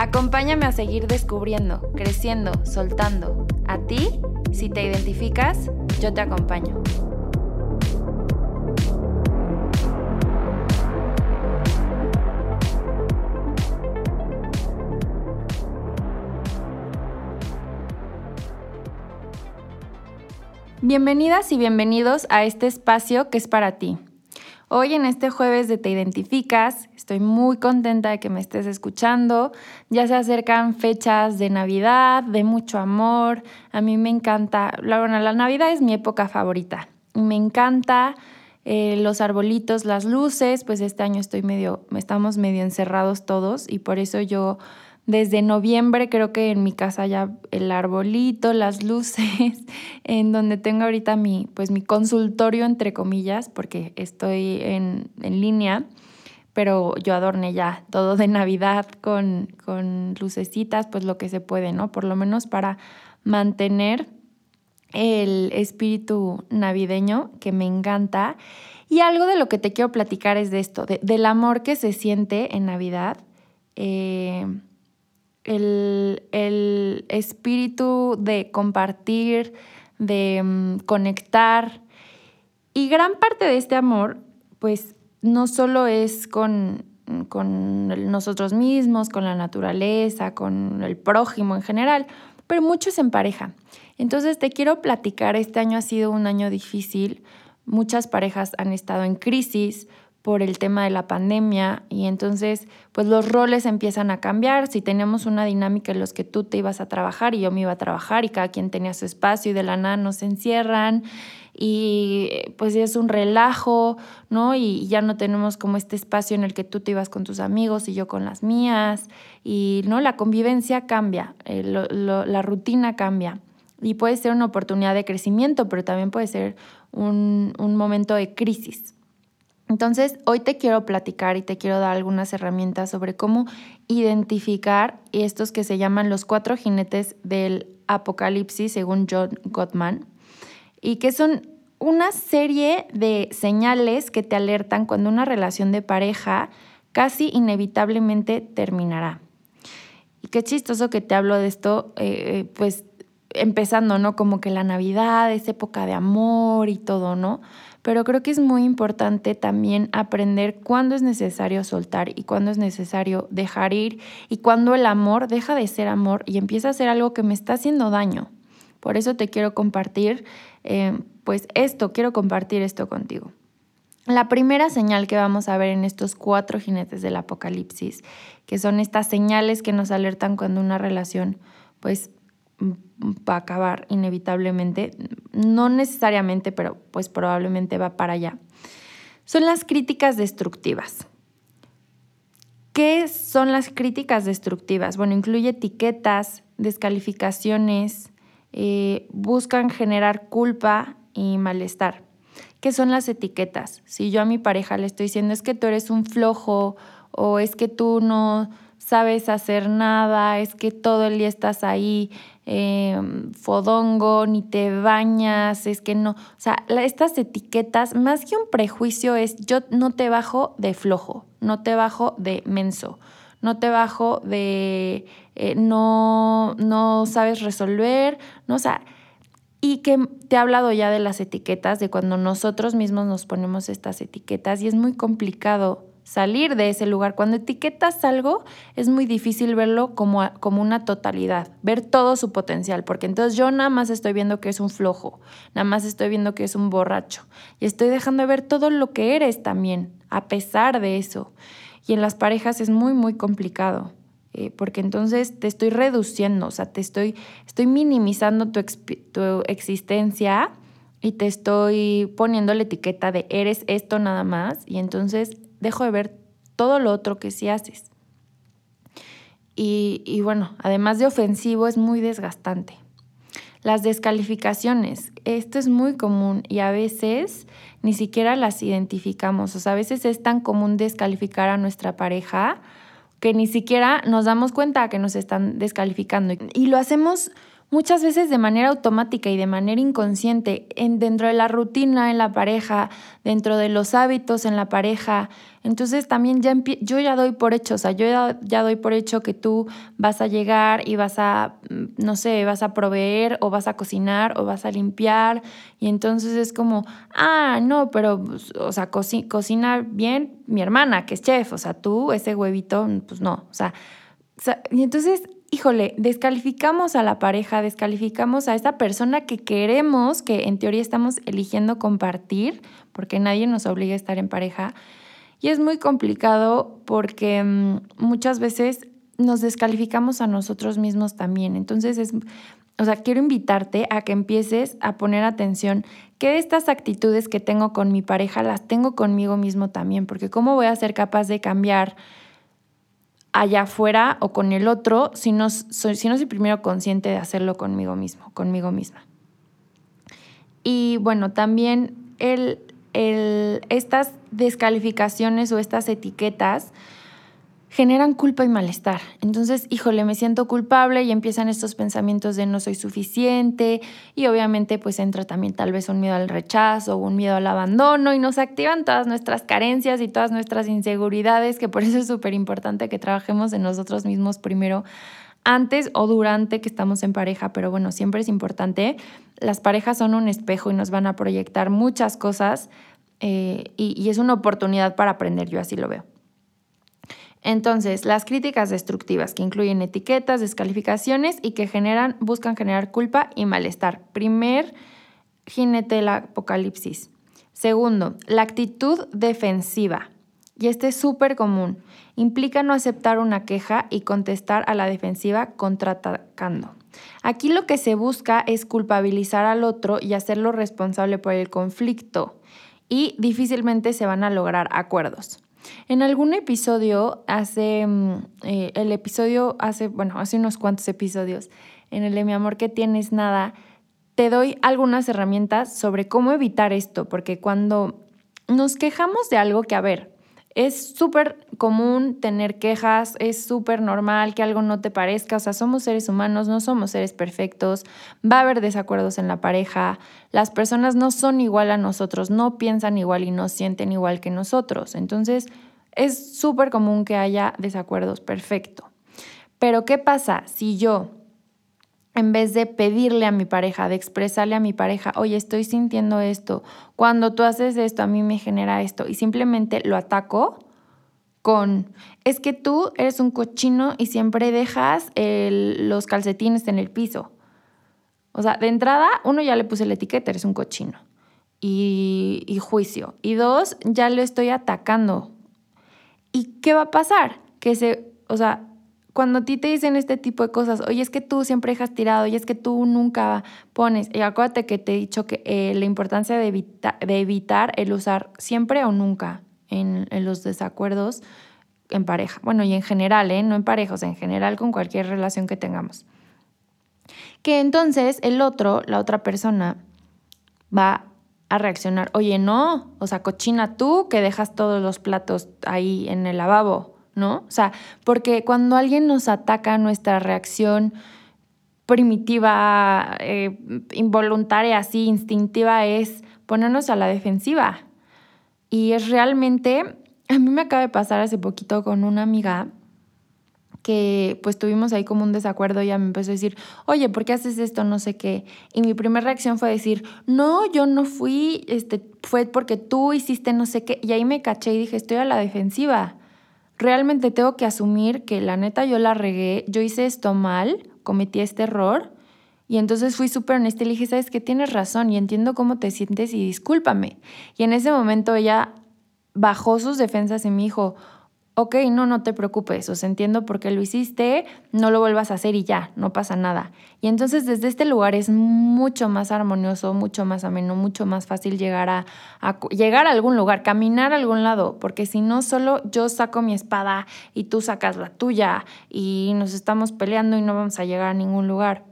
Acompáñame a seguir descubriendo, creciendo, soltando. A ti, si te identificas, yo te acompaño. Bienvenidas y bienvenidos a este espacio que es para ti. Hoy en este jueves de Te Identificas, estoy muy contenta de que me estés escuchando. Ya se acercan fechas de Navidad, de mucho amor. A mí me encanta, la, bueno, la Navidad es mi época favorita. Me encanta eh, los arbolitos, las luces, pues este año estoy medio, estamos medio encerrados todos y por eso yo desde noviembre creo que en mi casa ya el arbolito, las luces, en donde tengo ahorita mi, pues mi consultorio entre comillas, porque estoy en, línea, pero yo adorné ya todo de Navidad con, con lucecitas, pues lo que se puede, ¿no? Por lo menos para mantener el espíritu navideño que me encanta. Y algo de lo que te quiero platicar es de esto, del amor que se siente en Navidad. Eh, el, espíritu de compartir, de mm, conectar. Y gran parte de este amor, pues no solo es con, con nosotros mismos, con la naturaleza, con el prójimo en general, pero mucho es en pareja. Entonces te quiero platicar, este año ha sido un año difícil, muchas parejas han estado en crisis, por el tema de la pandemia y entonces pues los roles empiezan a cambiar. Si teníamos una dinámica en los que tú te ibas a trabajar y yo me iba a trabajar y cada quien tenía su espacio y de la nada nos encierran y pues es un relajo, ¿no? Y ya no tenemos como este espacio en el que tú te ibas con tus amigos y yo con las mías y, ¿no? La convivencia cambia, eh, la rutina cambia y puede ser una oportunidad de crecimiento, pero también puede ser un, un momento de crisis. Entonces, hoy te quiero platicar y te quiero dar algunas herramientas sobre cómo identificar estos que se llaman los cuatro jinetes del apocalipsis, según John Gottman, y que son una serie de señales que te alertan cuando una relación de pareja casi inevitablemente terminará. Y qué chistoso que te hablo de esto, eh, eh, pues empezando, ¿no? Como que la Navidad es época de amor y todo, ¿no? Pero creo que es muy importante también aprender cuándo es necesario soltar y cuándo es necesario dejar ir y cuándo el amor deja de ser amor y empieza a ser algo que me está haciendo daño. Por eso te quiero compartir, eh, pues esto, quiero compartir esto contigo. La primera señal que vamos a ver en estos cuatro jinetes del apocalipsis, que son estas señales que nos alertan cuando una relación pues va a acabar inevitablemente, no necesariamente, pero pues probablemente va para allá, son las críticas destructivas. ¿Qué son las críticas destructivas? Bueno, incluye etiquetas, descalificaciones, eh, buscan generar culpa y malestar. ¿Qué son las etiquetas? Si yo a mi pareja le estoy diciendo es que tú eres un flojo o es que tú no sabes hacer nada, es que todo el día estás ahí Em, fodongo, ni te bañas, es que no. O sea, estas etiquetas, más que un prejuicio, es yo no te bajo de flojo, no te bajo de menso, no te bajo de eh, no, no sabes resolver, no, o sea, y que te he hablado ya de las etiquetas, de cuando nosotros mismos nos ponemos estas etiquetas y es muy complicado salir de ese lugar. Cuando etiquetas algo, es muy difícil verlo como, como una totalidad, ver todo su potencial, porque entonces yo nada más estoy viendo que es un flojo, nada más estoy viendo que es un borracho y estoy dejando de ver todo lo que eres también, a pesar de eso. Y en las parejas es muy, muy complicado. Eh, porque entonces te estoy reduciendo, o sea, te estoy, estoy minimizando tu, tu existencia y te estoy poniendo la etiqueta de eres esto nada más y entonces dejo de ver todo lo otro que sí haces. y, bueno, además de ofensivo, es muy desgastante. Las descalificaciones, esto es muy común y a veces ni siquiera las identificamos. O sea, a veces es tan común descalificar a nuestra pareja que ni siquiera nos damos cuenta que nos están descalificando. Y lo hacemos muchas veces de manera automática y de manera inconsciente, en, dentro de la rutina en la pareja, dentro de los hábitos en la pareja. Entonces también ya yo ya doy por hecho, o sea, yo ya, doy por hecho que tú vas a llegar y vas a, mm, no sé, vas a proveer o vas a cocinar o vas a limpiar. Y entonces es como, ah, no, pero, pues, o sea, cocina bien mi hermana, que es chef, o sea, tú, ese huevito, pues no, o sea, o sea y entonces híjole, descalificamos a la pareja, descalificamos a esa persona que queremos, que en teoría estamos eligiendo compartir, porque nadie nos obliga a estar en pareja. Y es muy complicado porque mm, muchas veces nos descalificamos a nosotros mismos también. Entonces es, o sea, quiero invitarte a que empieces a poner atención que estas actitudes que tengo con mi pareja las tengo conmigo mismo también, porque cómo voy a ser capaz de cambiar allá afuera o con el otro si no, soy, si no soy primero consciente de hacerlo conmigo mismo, conmigo misma. Y bueno, también el, el, estas descalificaciones o estas etiquetas generan culpa y malestar. Entonces, híjole, me siento culpable y empiezan estos pensamientos de no soy suficiente y obviamente pues entra también tal vez un miedo al rechazo un miedo al abandono y nos activan todas nuestras carencias y todas nuestras inseguridades, que por eso es súper importante que trabajemos en nosotros mismos primero antes o durante que estamos en pareja, pero bueno, siempre es importante. Las parejas son un espejo y nos van a proyectar muchas cosas eh, y es una oportunidad para aprender, yo así lo veo. Entonces, las críticas destructivas que incluyen etiquetas, descalificaciones y que generan, buscan generar culpa y malestar. Primer jinete del apocalipsis. Segundo, la actitud defensiva. Y este es súper común. Implica no aceptar una queja y contestar a la defensiva contraatacando. Aquí lo que se busca es culpabilizar al otro y hacerlo responsable por el conflicto. Y difícilmente se van a lograr acuerdos. En algún episodio, hace, mm, eh, el episodio hace, bueno, hace unos cuantos episodios, en el de Mi amor que tienes nada, te doy algunas herramientas sobre cómo evitar esto, porque cuando nos quejamos de algo que, a ver, es súper común tener quejas, es súper normal que algo no te parezca, o sea, somos seres humanos, no somos seres perfectos, va a haber desacuerdos en la pareja, las personas no son igual a nosotros, no piensan igual y no sienten igual que nosotros, entonces es súper común que haya desacuerdos, perfecto. Pero ¿qué pasa si yo en vez de pedirle a mi pareja, de expresarle a mi pareja, oye, estoy sintiendo esto, cuando tú haces esto, a mí me genera esto, y simplemente lo ataco con, es que tú eres un cochino y siempre dejas los calcetines en el piso. O sea, de entrada, uno ya le puse la etiqueta, eres un cochino. Y, y juicio. Y dos, ya lo estoy atacando. ¿Y qué va a pasar? Que se, o sea, cuando a ti te dicen este tipo de cosas, oye, es que tú siempre dejas tirado, oye, es que tú nunca pones, y acuérdate que te he dicho que eh, la importancia de, evitar el usar siempre o nunca en, en, los desacuerdos en pareja. Bueno, y en general, ¿eh? no en parejos, en general con cualquier relación que tengamos. Que entonces el otro, la otra persona, va a reaccionar, oye, no, o sea, cochina tú que dejas todos los platos ahí en el lavabo ¿no? O sea, porque cuando alguien nos ataca, nuestra reacción primitiva, eh, involuntaria, así, instintiva, es ponernos a la defensiva. Y es realmente, a mí me acaba de pasar hace poquito con una amiga que pues tuvimos ahí como un desacuerdo, ella me empezó a decir, oye, ¿por qué haces esto? No sé qué. Y mi primera reacción fue decir, no, yo no fui, este, fue porque tú hiciste no sé qué. Y ahí me caché y dije, estoy a la defensiva realmente tengo que asumir que la neta yo la regué, yo hice esto mal, cometí este error. Y entonces fui súper honesta y le dije, sabes que tienes razón y entiendo cómo te sientes y discúlpame. Y en ese momento ella bajó sus defensas y me dijo, ok, no, no te preocupes, o sea, entiendo por qué lo hiciste, no lo vuelvas a hacer y ya, no pasa nada. Y entonces desde este lugar es mucho más armonioso, mucho más ameno, mucho más fácil llegar a, llegar a algún lugar, caminar a algún lado, porque si no, solo yo saco mi espada y tú sacas la tuya y nos estamos peleando y no vamos a llegar a ningún lugar.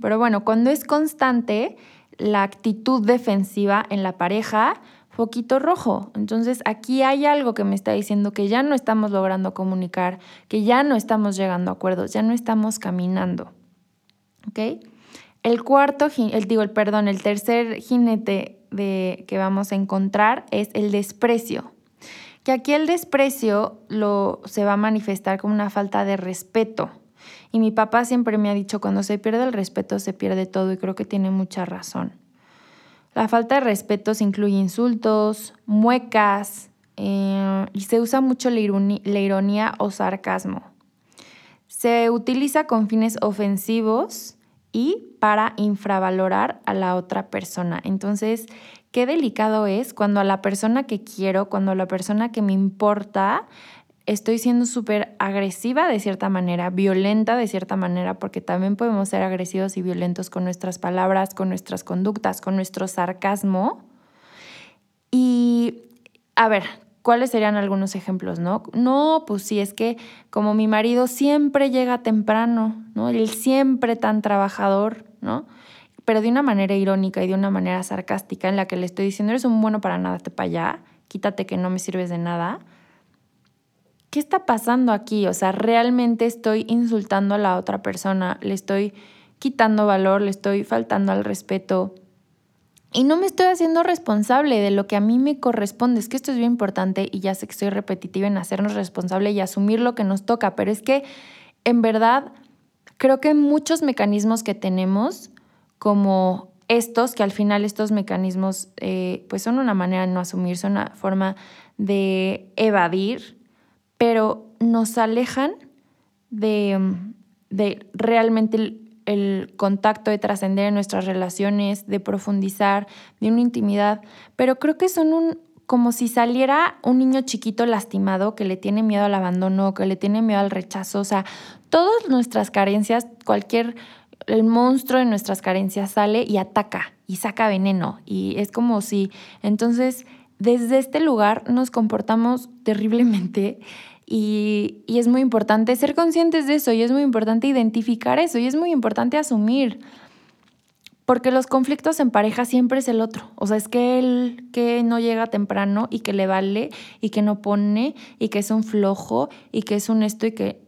Pero bueno, cuando es constante la actitud defensiva en la pareja, foquito rojo. Entonces aquí hay algo que me está diciendo que ya no estamos logrando comunicar, que ya no estamos llegando a acuerdos, ya no estamos caminando. ¿Ok? El cuarto, el, digo, el perdón, el tercer jinete de, que vamos a encontrar es el desprecio. Que aquí el desprecio lo, se va a manifestar como una falta de respeto. Y mi papá siempre me ha dicho, cuando se pierde el respeto se pierde todo y creo que tiene mucha razón. La falta de respeto se incluye insultos, muecas eh, y se usa mucho la ironía, o sarcasmo. Se utiliza con fines ofensivos y para infravalorar a la otra persona. Entonces, qué delicado es cuando a la persona que quiero, cuando a la persona que me importa, estoy siendo súper agresiva de cierta manera, violenta de cierta manera, porque también podemos ser agresivos y violentos con nuestras palabras, con nuestras conductas, con nuestro sarcasmo. Y, a ver, ¿cuáles serían algunos ejemplos, no? No, pues sí, es que como mi marido siempre llega temprano, ¿no? Él siempre tan trabajador, ¿no? Pero de una manera irónica y de una manera sarcástica en la que le estoy diciendo, eres un bueno para nada, te para allá, quítate que no me sirves de nada ¿qué está pasando aquí? O sea, realmente estoy insultando a la otra persona, le estoy quitando valor, le estoy faltando al respeto. Y no me estoy haciendo responsable de lo que a mí me corresponde. Es que esto es bien importante y ya sé que estoy repetitiva en hacernos responsable y asumir lo que nos toca, pero es que en verdad creo que muchos mecanismos que tenemos, como estos, que al final estos mecanismos eh, pues son una manera de no asumir, son una forma de evadir pero nos alejan de, realmente el, contacto, de trascender en nuestras relaciones, de profundizar, de una intimidad. Pero creo que son un, como si saliera un niño chiquito lastimado que le tiene miedo al abandono, que le tiene miedo al rechazo. O sea, todas nuestras carencias, cualquier, el monstruo de nuestras carencias sale y ataca y saca veneno. Y es como si, entonces, desde este lugar nos comportamos terriblemente y, es muy importante ser conscientes de eso y es muy importante identificar eso y es muy importante asumir. Porque los conflictos en pareja siempre es el otro. O sea, es que él que no llega temprano y que le vale y que no pone y que es un flojo y que es un esto y que...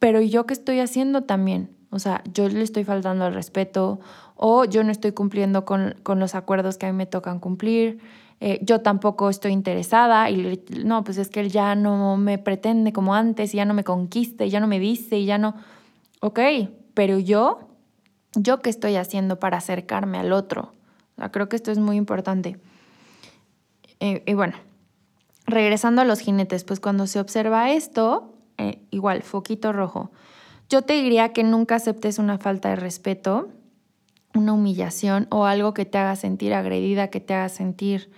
Pero yo qué estoy haciendo también? O sea, yo le estoy faltando al respeto o yo no estoy cumpliendo con, con los acuerdos que a mí me tocan cumplir. Eh, yo tampoco estoy interesada y no, pues es que él ya no me pretende como antes, y ya no me conquista, y ya no me dice, y ya no, ok, pero yo, yo qué estoy haciendo para acercarme al otro. creo que esto es muy importante. Eh, y bueno, regresando a los jinetes, pues cuando se observa esto, eh, igual, foquito rojo. Yo te diría que nunca aceptes una falta de respeto, una humillación o algo que te haga sentir agredida, que te haga sentir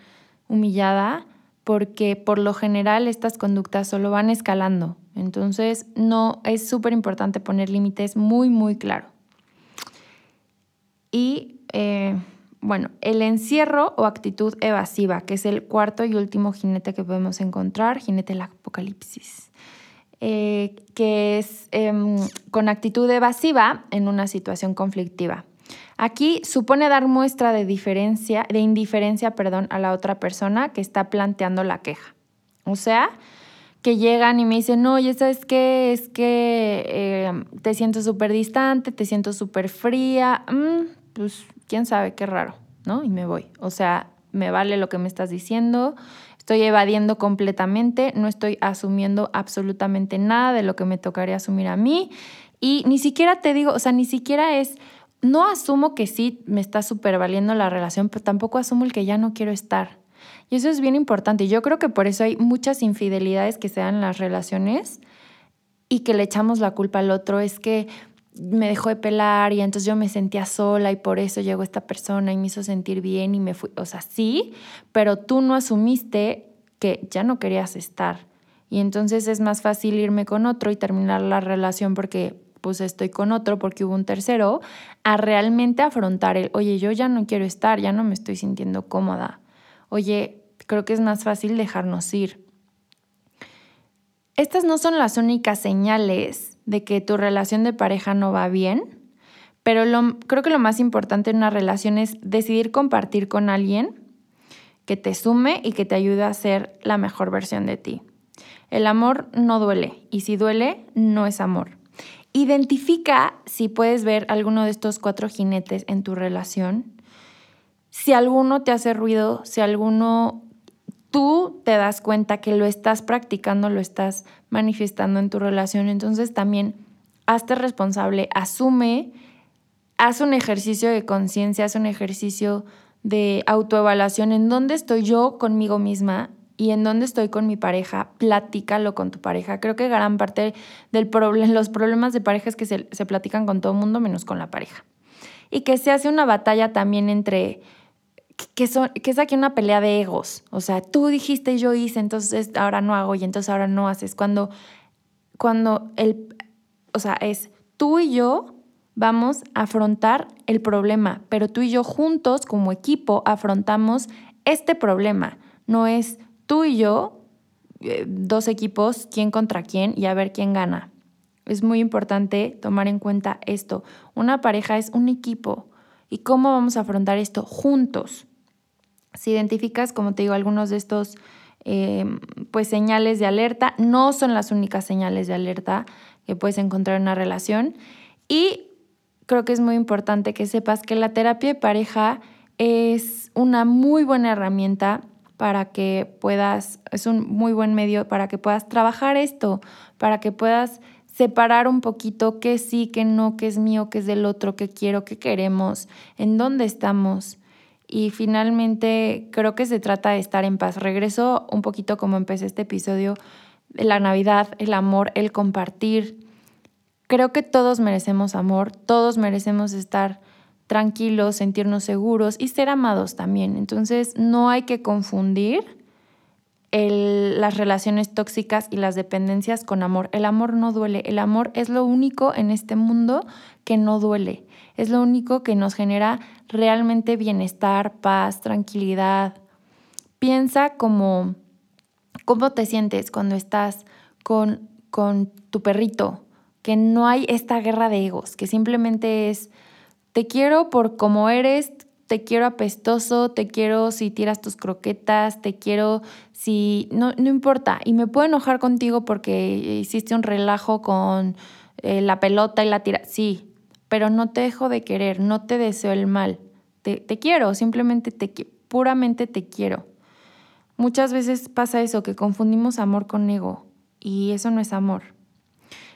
humillada porque por lo general estas conductas solo van escalando. Entonces, no es súper importante poner límites muy, muy claro. Y eh, bueno, el encierro o actitud evasiva, que es el cuarto y último jinete que podemos encontrar, jinete del apocalipsis, eh, que es em, con actitud evasiva en una situación conflictiva. Aquí supone dar muestra de diferencia, de indiferencia, perdón, a la otra persona que está planteando la queja. O sea, que llegan y me dicen, no, ya sabes qué, es que eh, te siento súper distante, te siento súper fría, mm, pues quién sabe, qué raro, ¿no? Y me voy. O sea, me vale lo que me estás diciendo, estoy evadiendo completamente, no estoy asumiendo absolutamente nada de lo que me tocaría asumir a mí y ni siquiera te digo, o sea, ni siquiera es no asumo que sí me está súper valiendo la relación, pero tampoco asumo el que ya no quiero estar. Y eso es bien importante. Yo creo que por eso hay muchas infidelidades que se dan en las relaciones y que le echamos la culpa al otro. Es que me dejó de pelar y entonces yo me sentía sola y por eso llegó esta persona y me hizo sentir bien y me fui. O sea, sí, pero tú no asumiste que ya no querías estar. Y entonces es más fácil irme con otro y terminar la relación porque pues estoy con otro porque hubo un tercero, a realmente afrontar el, oye, yo ya no quiero estar, ya no me estoy sintiendo cómoda. Oye, creo que es más fácil dejarnos ir. Estas no son las únicas señales de que tu relación de pareja no va bien, pero creo que lo más importante en una relación es decidir compartir con alguien que te sume y que te ayude a ser la mejor versión de ti. El amor no duele y si duele, no es amor. Identifica si puedes ver alguno de estos cuatro jinetes en tu relación. Si alguno te hace ruido, si alguno tú te das cuenta que lo estás practicando, lo estás manifestando en tu relación, entonces también hazte responsable, asume, haz un ejercicio de conciencia, haz un ejercicio de autoevaluación en dónde estoy yo conmigo misma y en dónde estoy con mi pareja, platícalo con tu pareja. Creo que gran parte del problema, los problemas de pareja es que se, se platican con todo el mundo menos con la pareja. Y que se hace una batalla también entre que, son, que es aquí una pelea de egos. O sea, tú dijiste, yo hice, entonces ahora no hago y entonces ahora no haces. Cuando, cuando el, o sea, es tú y yo vamos a afrontar el problema, pero tú y yo juntos como equipo afrontamos este problema. No es tú y yo, eh, dos equipos, quién contra quién y a ver quién gana. Es muy importante tomar en cuenta esto. Una pareja es un equipo. ¿Y cómo vamos a afrontar esto juntos? Si identificas, como te digo, algunos de estos em, pues señales de alerta, no son las únicas señales de alerta que puedes encontrar en una relación. Y creo que es muy importante que sepas que la terapia de pareja es una muy buena herramienta para que puedas, es un muy buen medio para que puedas trabajar esto, para que puedas separar un poquito qué sí, qué no, qué es mío, qué es del otro, qué quiero, qué queremos, en dónde estamos. Y finalmente creo que se trata de estar en paz. Regreso un poquito como empecé este episodio, la Navidad, el amor, el compartir. Creo que todos merecemos amor, todos merecemos estar tranquilos, sentirnos seguros y ser amados también. Entonces no hay que confundir las relaciones tóxicas y las dependencias con amor. El amor no duele, el amor es lo único en este mundo que no duele, es lo único que nos genera realmente bienestar, paz, tranquilidad. Piensa como cómo te sientes cuando estás con, con tu perrito, que no hay esta guerra de egos, que simplemente es te quiero por como eres, te quiero apestoso, te quiero si tiras tus croquetas, te quiero si... No, no importa. Y me puedo enojar contigo porque hiciste un relajo con eh, la pelota y la tira. Sí, pero no te dejo de querer, no te deseo el mal. Te, te quiero, simplemente te puramente te quiero. Muchas veces pasa eso, que confundimos amor con ego. Y eso no es amor.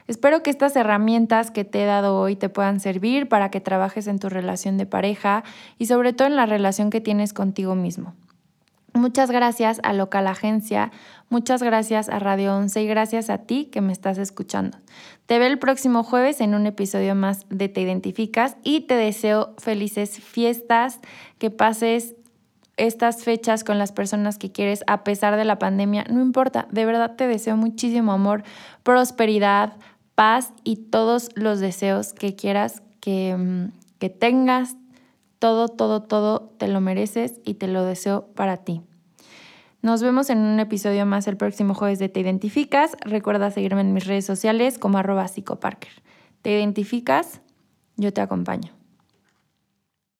Espero que estas herramientas que te he dado hoy te puedan servir para que trabajes en tu relación de pareja y sobre todo en la relación que tienes contigo mismo. Muchas gracias a Local Agencia, muchas gracias a Radio 11 y gracias a ti que me estás escuchando. Te veo el próximo jueves en un episodio más de Te Identificas y te deseo felices fiestas, que pases estas fechas con las personas que quieres a pesar de la pandemia. No importa, de verdad te deseo muchísimo amor, prosperidad, paz y todos los deseos que quieras que, mm, que tengas. Todo, todo, todo te lo mereces y te lo deseo para ti. Nos vemos en un episodio más el próximo jueves de Te Identificas. Recuerda seguirme en mis redes sociales como arroba psicoparker. ¿Te identificas? Yo te acompaño.